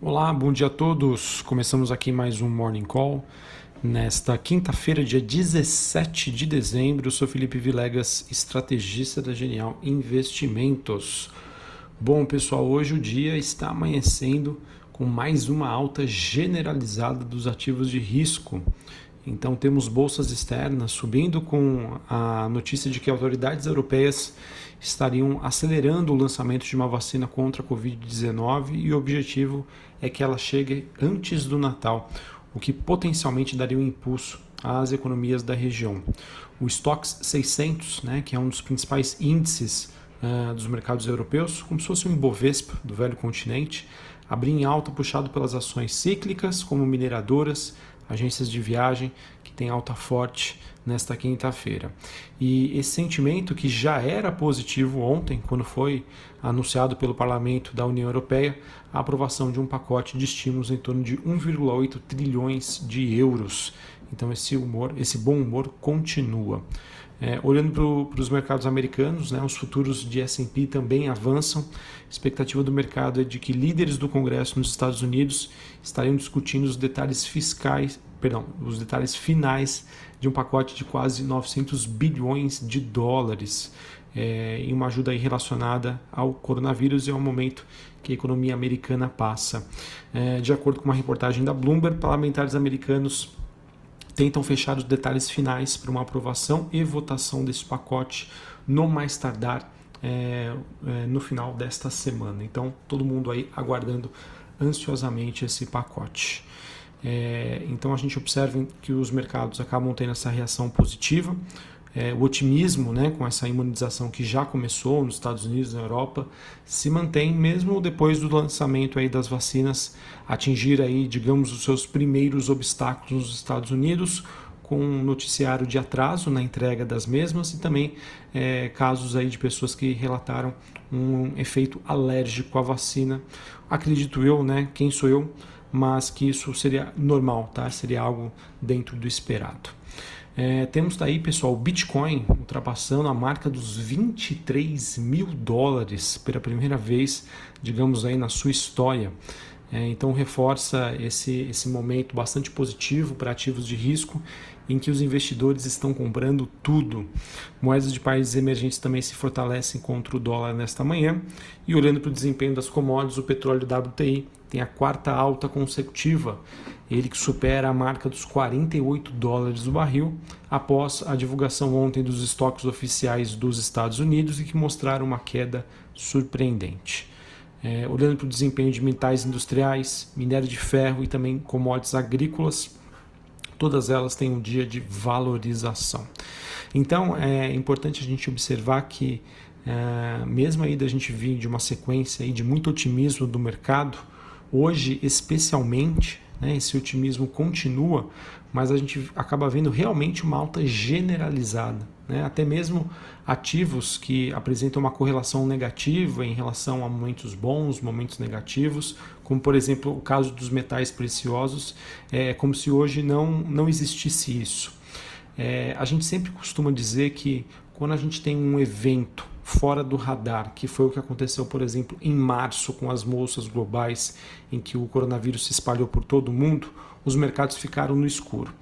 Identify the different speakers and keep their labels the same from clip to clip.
Speaker 1: Olá, bom dia a todos. Começamos aqui mais um Morning Call. Nesta quinta-feira, dia 17 de dezembro, eu sou Felipe Vilegas, estrategista da Genial Investimentos. Bom, pessoal, hoje o dia está amanhecendo com mais uma alta generalizada dos ativos de risco. Então, temos bolsas externas subindo com a notícia de que autoridades europeias estariam acelerando o lançamento de uma vacina contra a Covid-19 e o objetivo é que ela chegue antes do Natal, o que potencialmente daria um impulso às economias da região. O Stoxx 600, né, que é um dos principais índices uh, dos mercados europeus, como se fosse um Ibovespa do velho continente, abriu em alta puxado pelas ações cíclicas, como mineradoras, agências de viagem, tem alta forte nesta quinta-feira. E esse sentimento que já era positivo ontem, quando foi anunciado pelo Parlamento da União Europeia a aprovação de um pacote de estímulos em torno de 1,8 trilhões de euros. Então esse humor, esse bom humor continua. É, olhando para os mercados americanos, né, os futuros de S&P também avançam. A expectativa do mercado é de que líderes do Congresso nos Estados Unidos estariam discutindo os detalhes fiscais, perdão, os detalhes finais de um pacote de quase 900 bilhões de dólares é, em uma ajuda relacionada ao coronavírus e ao momento que a economia americana passa. É, de acordo com uma reportagem da Bloomberg, parlamentares americanos tentam fechar os detalhes finais para uma aprovação e votação desse pacote no mais tardar é, é, no final desta semana. Então, todo mundo aí aguardando ansiosamente esse pacote. É, então, a gente observa que os mercados acabam tendo essa reação positiva. É, o otimismo né, com essa imunização que já começou nos Estados Unidos na Europa se mantém mesmo depois do lançamento aí das vacinas atingir aí, digamos, os seus primeiros obstáculos nos Estados Unidos, com um noticiário de atraso na entrega das mesmas e também é, casos aí de pessoas que relataram um efeito alérgico à vacina. Acredito eu, né? Quem sou eu? Mas que isso seria normal, tá? Seria algo dentro do esperado. É, temos daí, pessoal, o Bitcoin ultrapassando a marca dos 23 mil dólares pela primeira vez, digamos aí, na sua história. É, então reforça esse, esse momento bastante positivo para ativos de risco em que os investidores estão comprando tudo. Moedas de países emergentes também se fortalecem contra o dólar nesta manhã. E olhando para o desempenho das commodities, o petróleo WTI tem a quarta alta consecutiva, ele que supera a marca dos 48 dólares o barril, após a divulgação ontem dos estoques oficiais dos Estados Unidos e que mostraram uma queda surpreendente. É, olhando para o desempenho de metais industriais, minério de ferro e também commodities agrícolas, todas elas têm um dia de valorização. Então é importante a gente observar que, é, mesmo aí da gente vir de uma sequência aí de muito otimismo do mercado, Hoje, especialmente, né, esse otimismo continua, mas a gente acaba vendo realmente uma alta generalizada. Né? Até mesmo ativos que apresentam uma correlação negativa em relação a momentos bons, momentos negativos, como por exemplo o caso dos metais preciosos, é como se hoje não, não existisse isso. É, a gente sempre costuma dizer que quando a gente tem um evento fora do radar, que foi o que aconteceu, por exemplo, em março com as bolsas globais, em que o coronavírus se espalhou por todo o mundo, os mercados ficaram no escuro.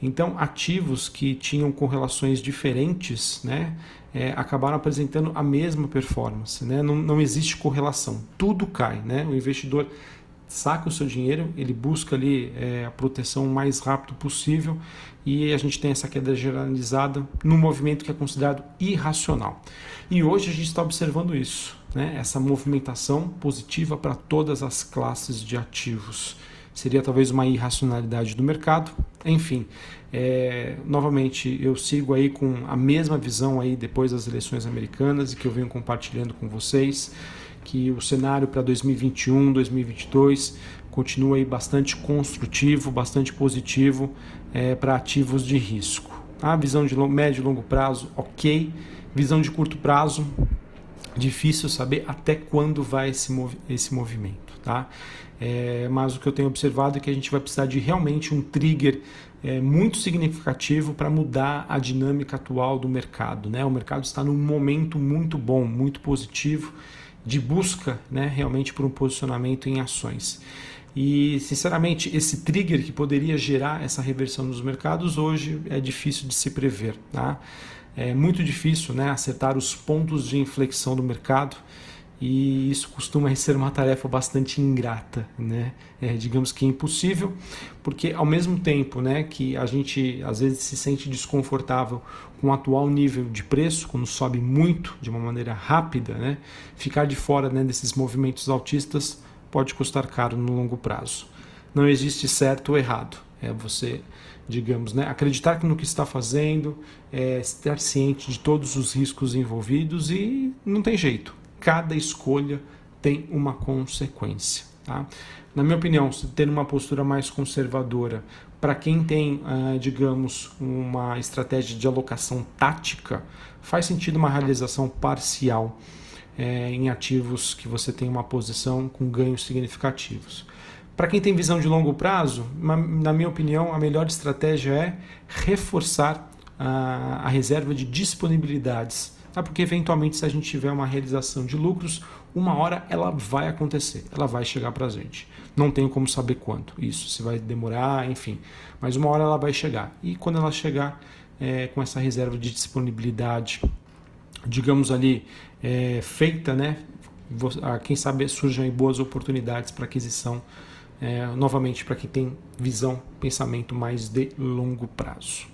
Speaker 1: Então, ativos que tinham correlações diferentes, né, é, acabaram apresentando a mesma performance. Né? Não, não existe correlação, tudo cai. Né? O investidor saca o seu dinheiro, ele busca ali é, a proteção o mais rápido possível e a gente tem essa queda generalizada num movimento que é considerado irracional. E hoje a gente está observando isso, né? essa movimentação positiva para todas as classes de ativos. Seria talvez uma irracionalidade do mercado. Enfim, é, novamente eu sigo aí com a mesma visão aí depois das eleições americanas e que eu venho compartilhando com vocês que o cenário para 2021, 2022 continua aí bastante construtivo, bastante positivo é, para ativos de risco. A tá? visão de médio e longo prazo, ok. Visão de curto prazo, difícil saber até quando vai esse, movi esse movimento. Tá? É, mas o que eu tenho observado é que a gente vai precisar de realmente um trigger é, muito significativo para mudar a dinâmica atual do mercado. Né? O mercado está num momento muito bom, muito positivo de busca né, realmente por um posicionamento em ações. E, sinceramente, esse trigger que poderia gerar essa reversão nos mercados hoje é difícil de se prever. Tá? É muito difícil né, acertar os pontos de inflexão do mercado e isso costuma ser uma tarefa bastante ingrata, né? É, digamos que impossível, porque ao mesmo tempo, né, que a gente às vezes se sente desconfortável com o atual nível de preço, quando sobe muito de uma maneira rápida, né, ficar de fora né, desses movimentos altistas pode custar caro no longo prazo. Não existe certo ou errado. É você, digamos, né, acreditar no que está fazendo, é, estar ciente de todos os riscos envolvidos e não tem jeito cada escolha tem uma consequência. Tá? Na minha opinião, se ter uma postura mais conservadora, para quem tem, uh, digamos, uma estratégia de alocação tática, faz sentido uma realização parcial é, em ativos que você tem uma posição com ganhos significativos. Para quem tem visão de longo prazo, na minha opinião, a melhor estratégia é reforçar a, a reserva de disponibilidades Tá? Porque eventualmente, se a gente tiver uma realização de lucros, uma hora ela vai acontecer, ela vai chegar para a gente. Não tenho como saber quanto isso, se vai demorar, enfim. Mas uma hora ela vai chegar. E quando ela chegar é, com essa reserva de disponibilidade, digamos ali, é, feita, né? Quem sabe surjam boas oportunidades para aquisição, é, novamente para quem tem visão, pensamento mais de longo prazo.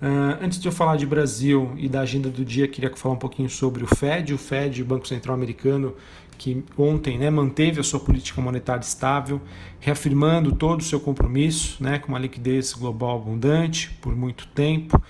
Speaker 1: Uh, antes de eu falar de Brasil e da agenda do dia, queria falar um pouquinho sobre o Fed. O Fed, o Banco Central Americano, que ontem né, manteve a sua política monetária estável, reafirmando todo o seu compromisso né, com uma liquidez global abundante por muito tempo.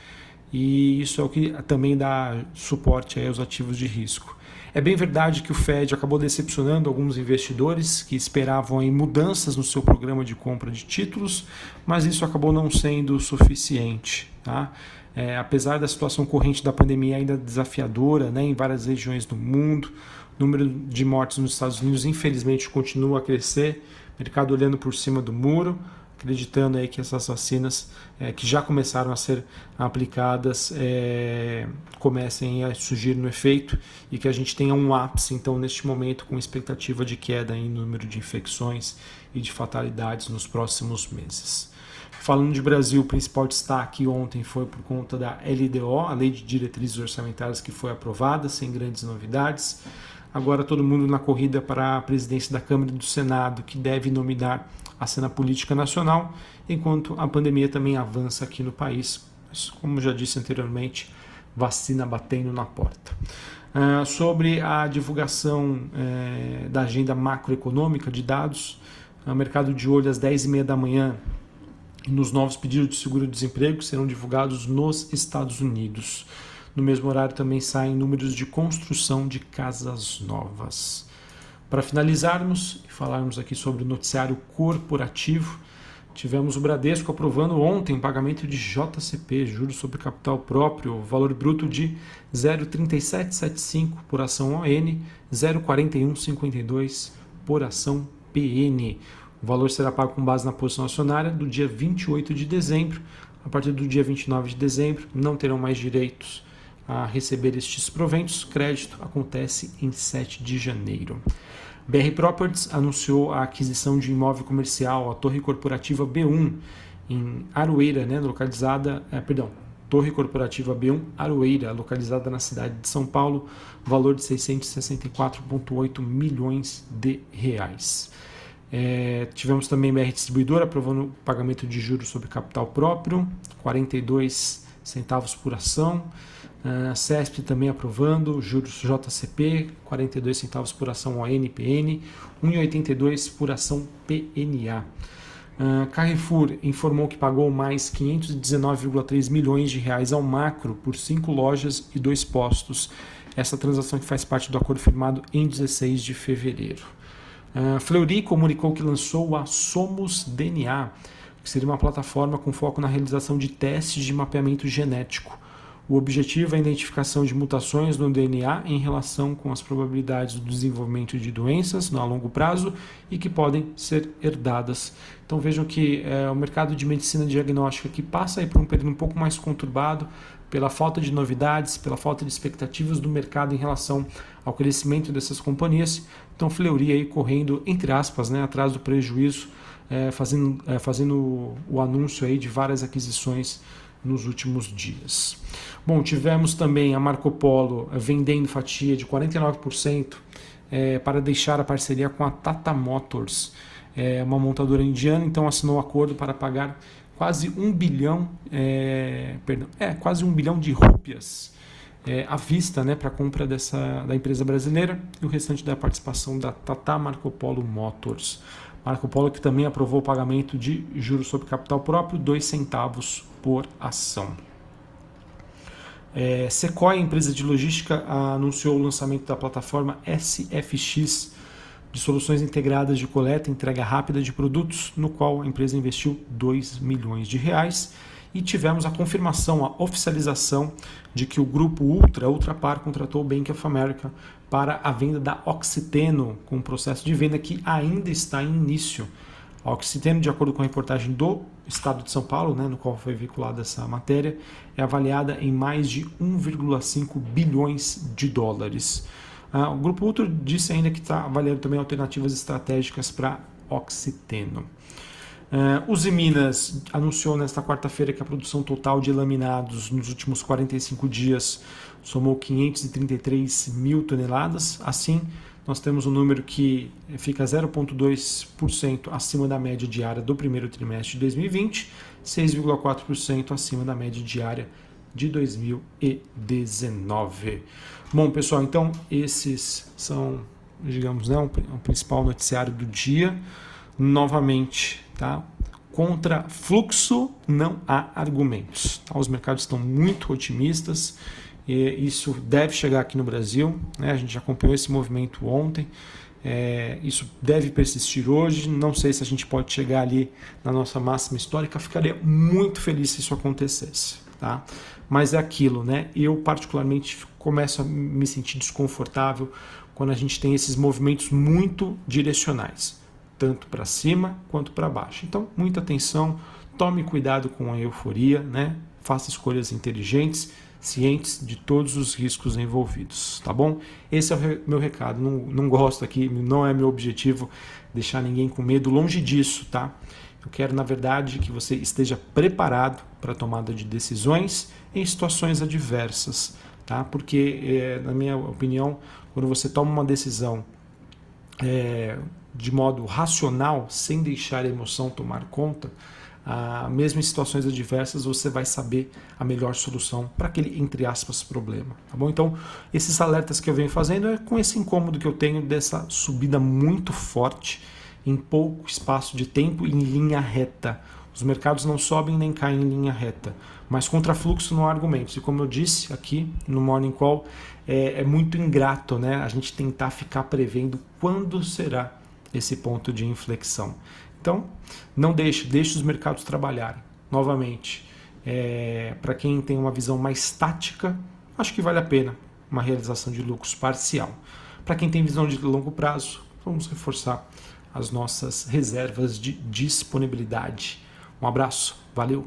Speaker 1: E isso é o que também dá suporte aos ativos de risco. É bem verdade que o Fed acabou decepcionando alguns investidores que esperavam aí mudanças no seu programa de compra de títulos, mas isso acabou não sendo suficiente. Tá? É, apesar da situação corrente da pandemia ainda desafiadora né, em várias regiões do mundo, o número de mortes nos Estados Unidos infelizmente continua a crescer, mercado olhando por cima do muro, acreditando aí que essas vacinas é, que já começaram a ser aplicadas é, comecem a surgir no efeito e que a gente tenha um ápice então neste momento com expectativa de queda em número de infecções e de fatalidades nos próximos meses. Falando de Brasil, o principal destaque ontem foi por conta da LDO, a Lei de Diretrizes Orçamentárias que foi aprovada, sem grandes novidades. Agora todo mundo na corrida para a presidência da Câmara e do Senado, que deve nominar a cena política nacional, enquanto a pandemia também avança aqui no país. Mas, como já disse anteriormente, vacina batendo na porta. Uh, sobre a divulgação uh, da agenda macroeconômica de dados, o mercado de olho às 10h30 da manhã nos novos pedidos de seguro-desemprego serão divulgados nos Estados Unidos. No mesmo horário também saem números de construção de casas novas. Para finalizarmos e falarmos aqui sobre o noticiário corporativo, tivemos o Bradesco aprovando ontem pagamento de JCP, juros sobre capital próprio, valor bruto de 0,3775 por ação ON, 0,4152 por ação PN. O valor será pago com base na posição acionária do dia 28 de dezembro. A partir do dia 29 de dezembro, não terão mais direitos a receber estes proventos. Crédito acontece em 7 de janeiro. BR Properties anunciou a aquisição de imóvel comercial, a Torre Corporativa B1, em Aroeira, né, localizada, é, perdão, Torre Corporativa B1 Aroeira, localizada na cidade de São Paulo, valor de 664,8 milhões de reais. É, tivemos também BR Distribuidora aprovando o pagamento de juros sobre capital próprio, 42 centavos por ação. A CESP também aprovando, juros JCP, 42 centavos por ação ONPN, 1,82 por ação PNA. Uh, Carrefour informou que pagou mais 519,3 milhões de reais ao macro por cinco lojas e dois postos. Essa transação que faz parte do acordo firmado em 16 de fevereiro. Uh, Fleury comunicou que lançou a Somos DNA, que seria uma plataforma com foco na realização de testes de mapeamento genético. O objetivo é a identificação de mutações no DNA em relação com as probabilidades do desenvolvimento de doenças no longo prazo e que podem ser herdadas. Então vejam que é, o mercado de medicina diagnóstica que passa por um período um pouco mais conturbado pela falta de novidades, pela falta de expectativas do mercado em relação ao crescimento dessas companhias. Então Fleury aí correndo entre aspas, né, atrás do prejuízo, é, fazendo, é, fazendo o anúncio aí de várias aquisições nos últimos dias. Bom, tivemos também a Marco Polo vendendo fatia de 49% é, para deixar a parceria com a Tata Motors, é, uma montadora indiana, então assinou um acordo para pagar quase um bilhão, é, perdão, é quase um bilhão de rúpias é, à vista, né, para compra dessa da empresa brasileira e o restante da participação da Tata Marco Polo Motors. Marco Polo que também aprovou o pagamento de juros sobre capital próprio, 2 centavos por ação. É, Sequoia, empresa de logística, anunciou o lançamento da plataforma SFX de soluções integradas de coleta e entrega rápida de produtos, no qual a empresa investiu 2 milhões de reais. E tivemos a confirmação, a oficialização de que o grupo Ultra, Ultrapar, contratou o Bank of America para a venda da Oxiteno, com um processo de venda que ainda está em início. A Oxiteno, de acordo com a reportagem do Estado de São Paulo, né, no qual foi veiculada essa matéria, é avaliada em mais de 1,5 bilhões de dólares. Ah, o Grupo Ultra disse ainda que está avaliando também alternativas estratégicas para Oxiteno. Uh, Uzi Minas anunciou nesta quarta-feira que a produção total de laminados nos últimos 45 dias somou 533 mil toneladas. Assim, nós temos um número que fica 0,2% acima da média diária do primeiro trimestre de 2020, 6,4% acima da média diária de 2019. Bom, pessoal, então esses são, digamos, né, o principal noticiário do dia. Novamente, tá? Contra fluxo não há argumentos. Tá? Os mercados estão muito otimistas isso deve chegar aqui no Brasil. Né? A gente acompanhou esse movimento ontem. É, isso deve persistir hoje. Não sei se a gente pode chegar ali na nossa máxima histórica. Ficaria muito feliz se isso acontecesse. Tá? Mas é aquilo, né? Eu, particularmente, começo a me sentir desconfortável quando a gente tem esses movimentos muito direcionais, tanto para cima quanto para baixo. Então, muita atenção, tome cuidado com a euforia, né? faça escolhas inteligentes cientes de todos os riscos envolvidos, tá bom? Esse é o meu recado. Não, não gosto aqui, não é meu objetivo deixar ninguém com medo, longe disso, tá? Eu quero, na verdade, que você esteja preparado para a tomada de decisões em situações adversas, tá? Porque, é, na minha opinião, quando você toma uma decisão é, de modo racional, sem deixar a emoção tomar conta, ah, mesmo em situações adversas, você vai saber a melhor solução para aquele, entre aspas, problema. Tá bom? Então, esses alertas que eu venho fazendo é com esse incômodo que eu tenho dessa subida muito forte em pouco espaço de tempo em linha reta. Os mercados não sobem nem caem em linha reta, mas contra fluxo não há argumentos. E como eu disse aqui no Morning Call, é, é muito ingrato né, a gente tentar ficar prevendo quando será esse ponto de inflexão. Então, não deixe, deixe os mercados trabalharem. Novamente, é, para quem tem uma visão mais tática, acho que vale a pena uma realização de lucros parcial. Para quem tem visão de longo prazo, vamos reforçar as nossas reservas de disponibilidade. Um abraço, valeu!